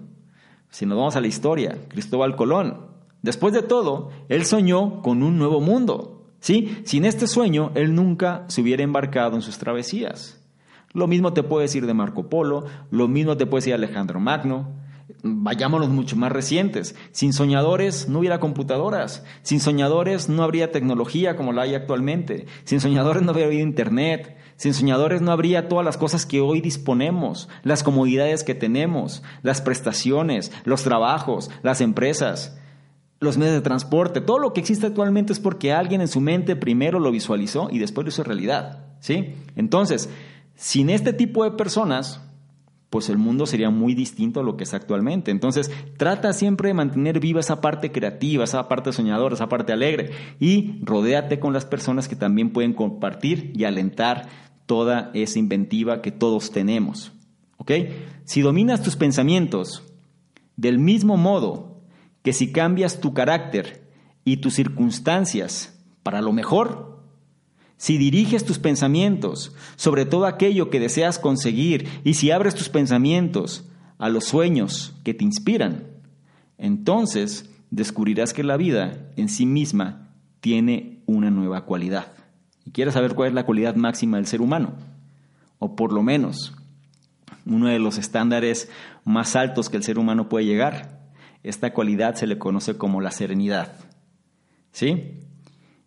si nos vamos a la historia, Cristóbal Colón, después de todo, él soñó con un nuevo mundo. ¿Sí? Sin este sueño, él nunca se hubiera embarcado en sus travesías. Lo mismo te puede decir de Marco Polo, lo mismo te puede decir Alejandro Magno. Vayámonos mucho más recientes. Sin soñadores no hubiera computadoras. Sin soñadores no habría tecnología como la hay actualmente. Sin soñadores no habría internet. Sin soñadores no habría todas las cosas que hoy disponemos, las comodidades que tenemos, las prestaciones, los trabajos, las empresas, los medios de transporte. Todo lo que existe actualmente es porque alguien en su mente primero lo visualizó y después lo hizo realidad. ¿sí? Entonces, sin este tipo de personas, pues el mundo sería muy distinto a lo que es actualmente. Entonces, trata siempre de mantener viva esa parte creativa, esa parte soñadora, esa parte alegre y rodéate con las personas que también pueden compartir y alentar toda esa inventiva que todos tenemos. ¿Ok? Si dominas tus pensamientos del mismo modo que si cambias tu carácter y tus circunstancias para lo mejor, si diriges tus pensamientos sobre todo aquello que deseas conseguir y si abres tus pensamientos a los sueños que te inspiran, entonces descubrirás que la vida en sí misma tiene una nueva cualidad y quieres saber cuál es la cualidad máxima del ser humano, o por lo menos uno de los estándares más altos que el ser humano puede llegar, esta cualidad se le conoce como la serenidad. ¿Sí?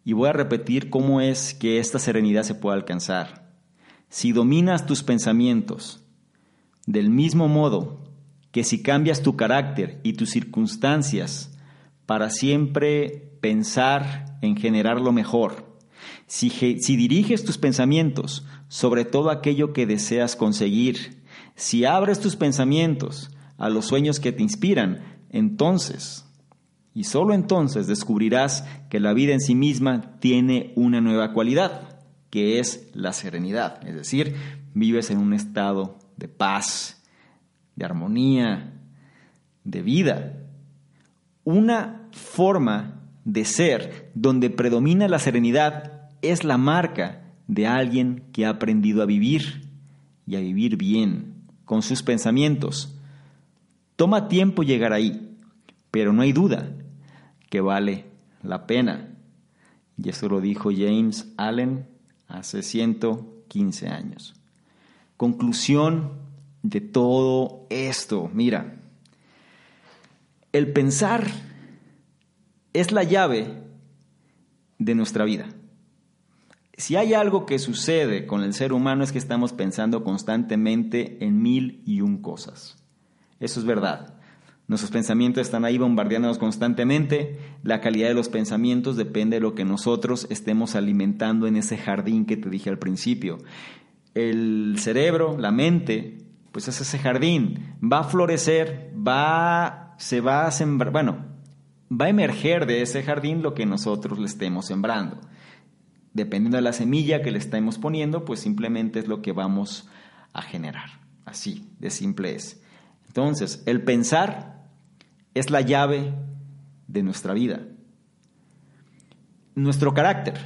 Y voy a repetir cómo es que esta serenidad se puede alcanzar. Si dominas tus pensamientos del mismo modo que si cambias tu carácter y tus circunstancias para siempre pensar en generar lo mejor, si, diriges tus pensamientos sobre todo aquello que deseas conseguir, si abres tus pensamientos a los sueños que te inspiran, entonces, y solo entonces descubrirás que la vida en sí misma tiene una nueva cualidad, que es la serenidad. Es decir, vives en un estado de paz, de armonía, de vida. Una forma de ser donde predomina la serenidad es la marca de alguien que ha aprendido a vivir y a vivir bien con sus pensamientos. Toma tiempo llegar ahí, pero no hay duda que vale la pena. Y eso lo dijo James Allen hace 115 años. Conclusión de todo esto, mira, el pensar es la llave de nuestra vida. Si hay algo que sucede con el ser humano es que estamos pensando constantemente en mil y un cosas. Eso es verdad. Nuestros pensamientos están ahí bombardeándonos constantemente. La calidad de los pensamientos depende de lo que nosotros estemos alimentando en ese jardín que te dije al principio. El cerebro, la mente, pues es ese jardín. Va a florecer, va, se va a sembrar, bueno, va a emerger de ese jardín lo que nosotros le estemos sembrando. Dependiendo de la semilla que le estemos poniendo, pues simplemente es lo que vamos a generar. Así de simple es. Entonces, el pensar es la llave de nuestra vida. Nuestro carácter,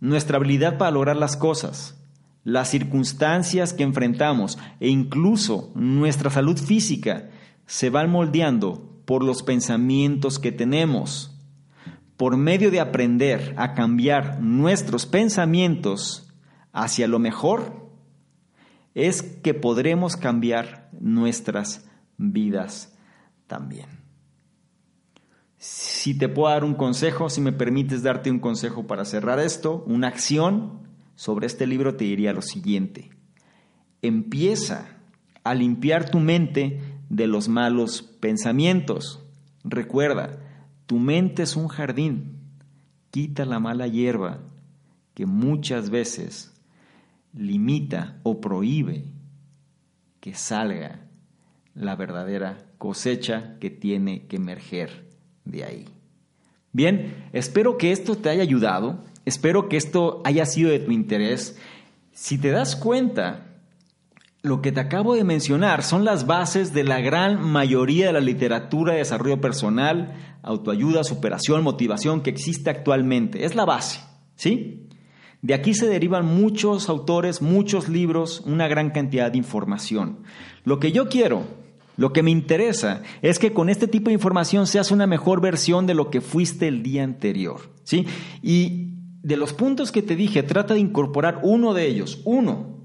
nuestra habilidad para lograr las cosas, las circunstancias que enfrentamos e incluso nuestra salud física se van moldeando por los pensamientos que tenemos. Por medio de aprender a cambiar nuestros pensamientos hacia lo mejor, es que podremos cambiar nuestras vidas también. Si te puedo dar un consejo, si me permites darte un consejo para cerrar esto, una acción sobre este libro, te diría lo siguiente. Empieza a limpiar tu mente de los malos pensamientos. Recuerda, tu mente es un jardín. Quita la mala hierba que muchas veces limita o prohíbe que salga la verdadera cosecha que tiene que emerger de ahí. Bien, espero que esto te haya ayudado, espero que esto haya sido de tu interés. Si te das cuenta, lo que te acabo de mencionar son las bases de la gran mayoría de la literatura de desarrollo personal, autoayuda, superación, motivación que existe actualmente. Es la base, ¿sí? De aquí se derivan muchos autores, muchos libros, una gran cantidad de información. Lo que yo quiero, lo que me interesa, es que con este tipo de información seas una mejor versión de lo que fuiste el día anterior. ¿sí? Y de los puntos que te dije, trata de incorporar uno de ellos, uno,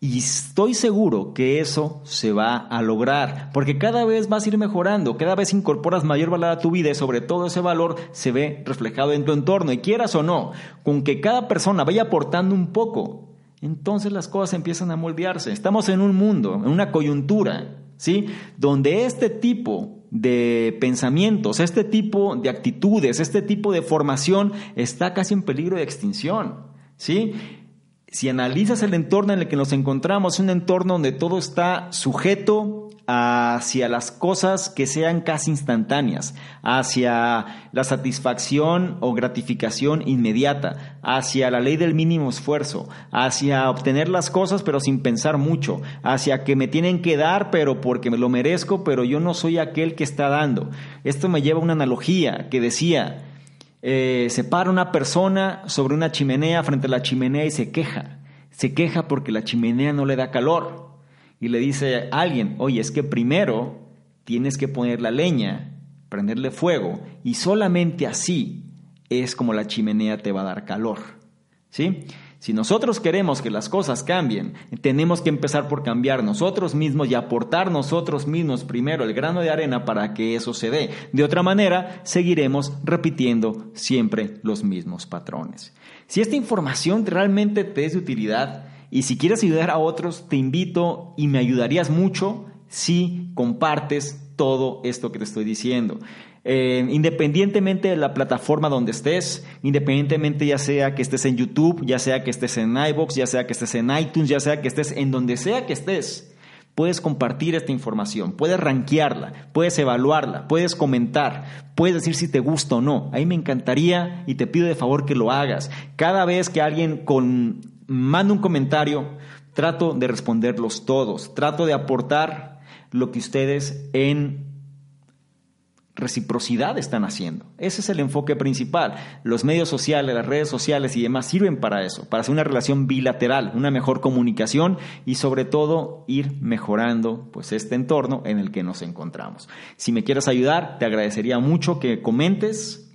y estoy seguro que eso se va a lograr, porque cada vez vas a ir mejorando, cada vez incorporas mayor valor a tu vida y sobre todo ese valor se ve reflejado en tu entorno. Y quieras o no, con que cada persona vaya aportando un poco, entonces las cosas empiezan a moldearse. Estamos en un mundo, en una coyuntura, ¿sí? Donde este tipo de pensamientos, este tipo de actitudes, este tipo de formación está casi en peligro de extinción, ¿sí? si analizas el entorno en el que nos encontramos, un entorno donde todo está sujeto hacia las cosas que sean casi instantáneas, hacia la satisfacción o gratificación inmediata, hacia la ley del mínimo esfuerzo, hacia obtener las cosas pero sin pensar mucho, hacia que me tienen que dar pero porque me lo merezco, pero yo no soy aquel que está dando. Esto me lleva a una analogía que decía, eh, se para una persona sobre una chimenea frente a la chimenea y se queja. Se queja porque la chimenea no le da calor. Y le dice a alguien, oye, es que primero tienes que poner la leña, prenderle fuego, y solamente así es como la chimenea te va a dar calor. ¿Sí? Si nosotros queremos que las cosas cambien, tenemos que empezar por cambiar nosotros mismos y aportar nosotros mismos primero el grano de arena para que eso se dé. De otra manera, seguiremos repitiendo siempre los mismos patrones. Si esta información realmente te es de utilidad y si quieres ayudar a otros, te invito y me ayudarías mucho si compartes todo esto que te estoy diciendo. Eh, independientemente de la plataforma donde estés, independientemente ya sea que estés en YouTube, ya sea que estés en iBox, ya sea que estés en iTunes, ya sea que estés en donde sea que estés, puedes compartir esta información, puedes rankearla, puedes evaluarla, puedes comentar, puedes decir si te gusta o no. Ahí me encantaría y te pido de favor que lo hagas. Cada vez que alguien con manda un comentario, trato de responderlos todos, trato de aportar lo que ustedes en reciprocidad están haciendo. Ese es el enfoque principal. Los medios sociales, las redes sociales y demás sirven para eso, para hacer una relación bilateral, una mejor comunicación y sobre todo ir mejorando pues este entorno en el que nos encontramos. Si me quieres ayudar, te agradecería mucho que comentes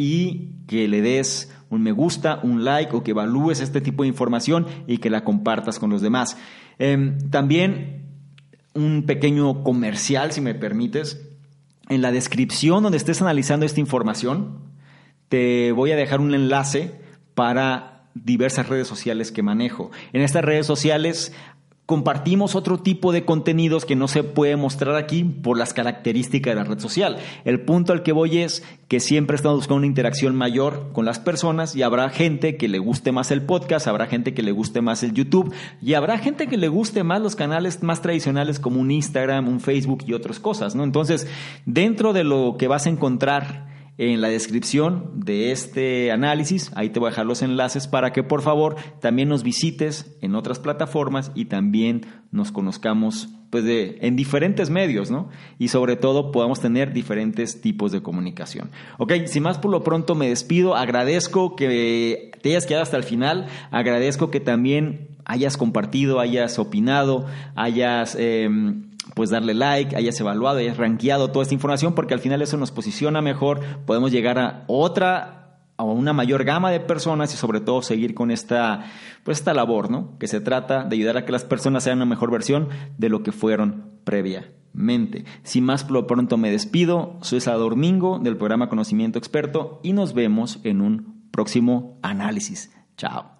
y que le des un me gusta, un like o que evalúes este tipo de información y que la compartas con los demás. Em, también un pequeño comercial, si me permites en la descripción donde estés analizando esta información, te voy a dejar un enlace para diversas redes sociales que manejo. En estas redes sociales compartimos otro tipo de contenidos que no se puede mostrar aquí por las características de la red social. El punto al que voy es que siempre estamos buscando una interacción mayor con las personas y habrá gente que le guste más el podcast, habrá gente que le guste más el YouTube y habrá gente que le guste más los canales más tradicionales como un Instagram, un Facebook y otras cosas, ¿no? Entonces, dentro de lo que vas a encontrar en la descripción de este análisis. Ahí te voy a dejar los enlaces para que por favor también nos visites en otras plataformas y también nos conozcamos pues de, en diferentes medios, ¿no? Y sobre todo podamos tener diferentes tipos de comunicación. Ok, sin más por lo pronto me despido, agradezco que te hayas quedado hasta el final, agradezco que también hayas compartido, hayas opinado, hayas... Em, pues darle like, hayas evaluado, hayas rankeado toda esta información, porque al final eso nos posiciona mejor, podemos llegar a otra a una mayor gama de personas y sobre todo seguir con esta pues esta labor, ¿no? Que se trata de ayudar a que las personas sean una mejor versión de lo que fueron previamente. Sin más por lo pronto me despido, soy Salvador Mingo del programa Conocimiento Experto y nos vemos en un próximo análisis. Chao.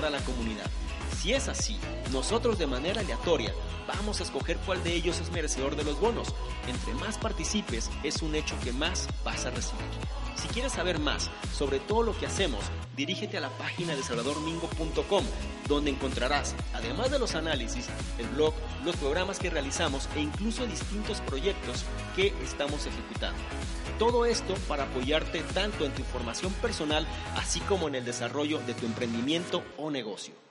a la comunidad. Si es así, nosotros de manera aleatoria vamos a escoger cuál de ellos es merecedor de los bonos. Entre más participes, es un hecho que más vas a recibir. Si quieres saber más sobre todo lo que hacemos, dirígete a la página de salvadormingo.com, donde encontrarás, además de los análisis, el blog, los programas que realizamos e incluso distintos proyectos que estamos ejecutando. Todo esto para apoyarte tanto en tu información personal, así como en el desarrollo de tu emprendimiento o negocio.